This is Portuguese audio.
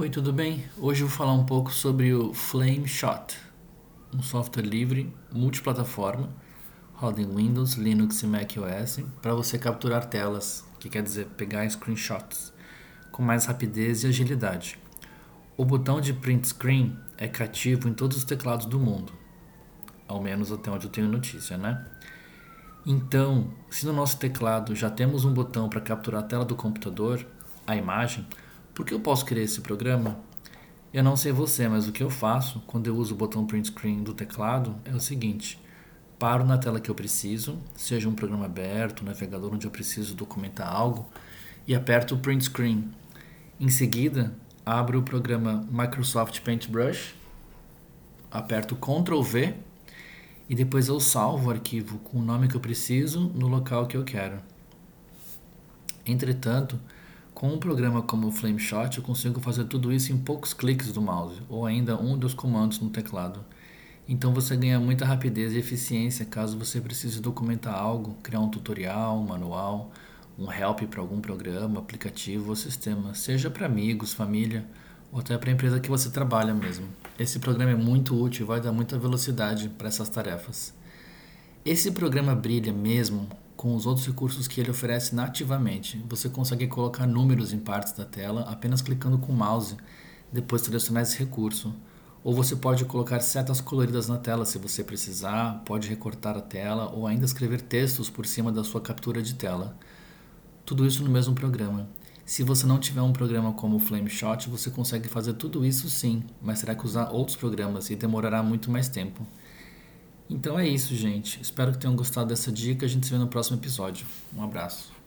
Oi, tudo bem? Hoje eu vou falar um pouco sobre o Flameshot, um software livre, multiplataforma, roda em Windows, Linux e macOS, para você capturar telas, que quer dizer pegar screenshots, com mais rapidez e agilidade. O botão de print screen é cativo em todos os teclados do mundo, ao menos até onde eu tenho notícia, né? Então, se no nosso teclado já temos um botão para capturar a tela do computador, a imagem, por que eu posso querer esse programa? Eu não sei você, mas o que eu faço quando eu uso o botão print screen do teclado é o seguinte: paro na tela que eu preciso, seja um programa aberto, um navegador onde eu preciso documentar algo, e aperto o print screen. Em seguida, abro o programa Microsoft Paintbrush, aperto Ctrl V e depois eu salvo o arquivo com o nome que eu preciso no local que eu quero. Entretanto, com um programa como o Flameshot, eu consigo fazer tudo isso em poucos cliques do mouse, ou ainda um dos comandos no teclado. Então você ganha muita rapidez e eficiência caso você precise documentar algo, criar um tutorial, um manual, um help para algum programa, aplicativo ou sistema, seja para amigos, família ou até para a empresa que você trabalha mesmo. Esse programa é muito útil e vai dar muita velocidade para essas tarefas. Esse programa brilha mesmo com os outros recursos que ele oferece nativamente. Você consegue colocar números em partes da tela apenas clicando com o mouse, depois selecionar esse recurso. Ou você pode colocar setas coloridas na tela se você precisar, pode recortar a tela ou ainda escrever textos por cima da sua captura de tela. Tudo isso no mesmo programa. Se você não tiver um programa como o Flameshot, você consegue fazer tudo isso sim, mas terá que usar outros programas e demorará muito mais tempo. Então é isso, gente. Espero que tenham gostado dessa dica. A gente se vê no próximo episódio. Um abraço.